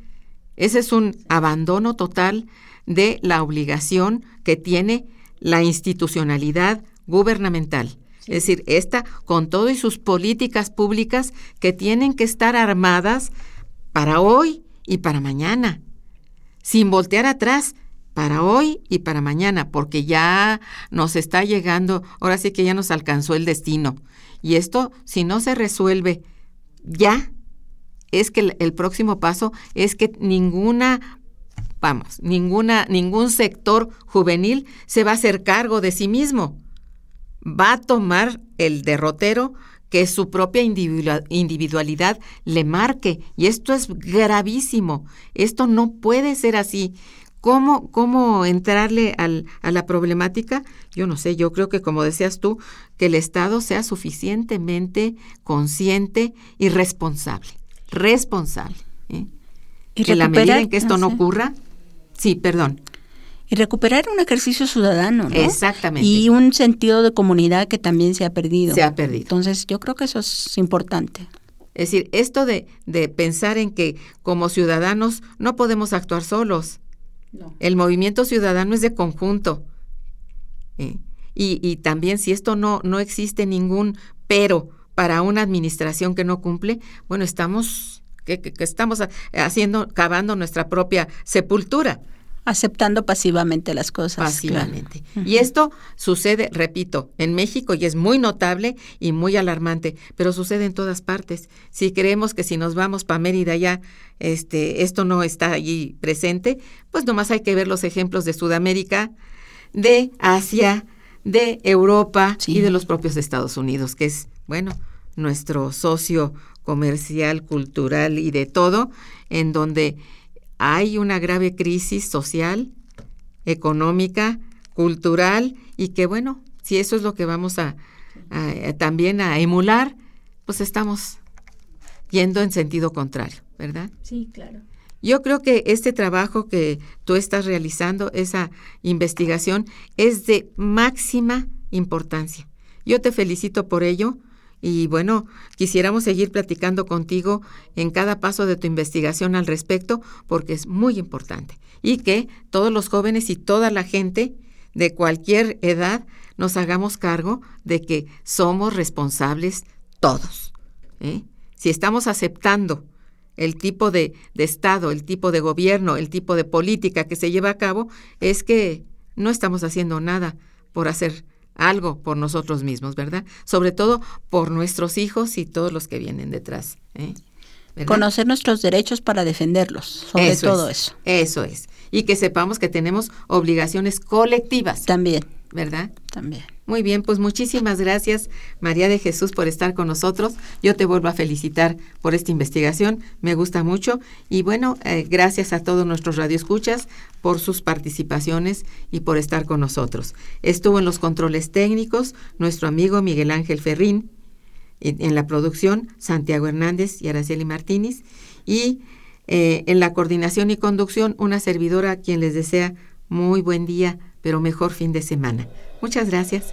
Ese es un abandono total de la obligación que tiene la institucionalidad gubernamental. Es decir, esta con todo y sus políticas públicas que tienen que estar armadas para hoy y para mañana, sin voltear atrás, para hoy y para mañana, porque ya nos está llegando, ahora sí que ya nos alcanzó el destino. Y esto, si no se resuelve ya, es que el, próximo paso es que ninguna vamos, ninguna, ningún sector juvenil se va a hacer cargo de sí mismo. Va a tomar el derrotero que su propia individualidad le marque. Y esto es gravísimo. Esto no puede ser así. ¿Cómo, cómo entrarle al, a la problemática? Yo no sé, yo creo que como decías tú, que el Estado sea suficientemente consciente y responsable. Responsable. ¿eh? Y que la medida en que esto no ocurra, Sí, perdón. Y recuperar un ejercicio ciudadano, ¿no? Exactamente. Y un sentido de comunidad que también se ha perdido. Se ha perdido. Entonces, yo creo que eso es importante. Es decir, esto de, de pensar en que como ciudadanos no podemos actuar solos. No. El movimiento ciudadano es de conjunto. ¿eh? Y, y, también si esto no, no existe ningún pero para una administración que no cumple, bueno, estamos que, estamos haciendo, cavando nuestra propia sepultura. aceptando pasivamente las cosas. Pasivamente. Y esto sucede, repito, en México y es muy notable y muy alarmante, pero sucede en todas partes. Si creemos que si nos vamos para Mérida ya este, esto no está allí presente, pues nomás hay que ver los ejemplos de Sudamérica, de Asia, de Europa y de los propios Estados Unidos, que es, bueno, nuestro socio comercial, cultural y de todo, en donde hay una grave crisis social, económica, cultural y que bueno, si eso es lo que vamos a, también a emular, pues estamos yendo en sentido contrario, ¿verdad? Sí, claro. Yo creo que este trabajo que tú estás realizando, esa investigación, es de máxima importancia. Yo te felicito por ello y bueno, quisiéramos seguir platicando contigo en cada paso de tu investigación al respecto porque es muy importante. Y que todos los jóvenes y toda la gente de cualquier edad nos hagamos cargo de que somos responsables todos. ¿eh? Si estamos aceptando el tipo de, de Estado, el tipo de gobierno, el tipo de política que se lleva a cabo, es que no estamos haciendo nada por hacer algo por nosotros mismos, ¿verdad? Sobre todo por nuestros hijos y todos los que vienen detrás. ¿eh? Conocer nuestros derechos para defenderlos, sobre todo eso. Eso es. Y que sepamos que tenemos obligaciones colectivas. También. ¿Verdad? También. Muy bien, pues muchísimas gracias María de Jesús por estar con nosotros. Yo te vuelvo a felicitar por esta investigación, me gusta mucho y bueno, eh, gracias a todos nuestros radioescuchas por sus participaciones y por estar con nosotros. Estuvo en los controles técnicos nuestro amigo Miguel Ángel Ferrín, en, la producción Santiago Hernández y Araceli Martínez y eh, en la coordinación y conducción una servidora a quien les desea muy buen día, pero mejor fin de semana. Muchas gracias.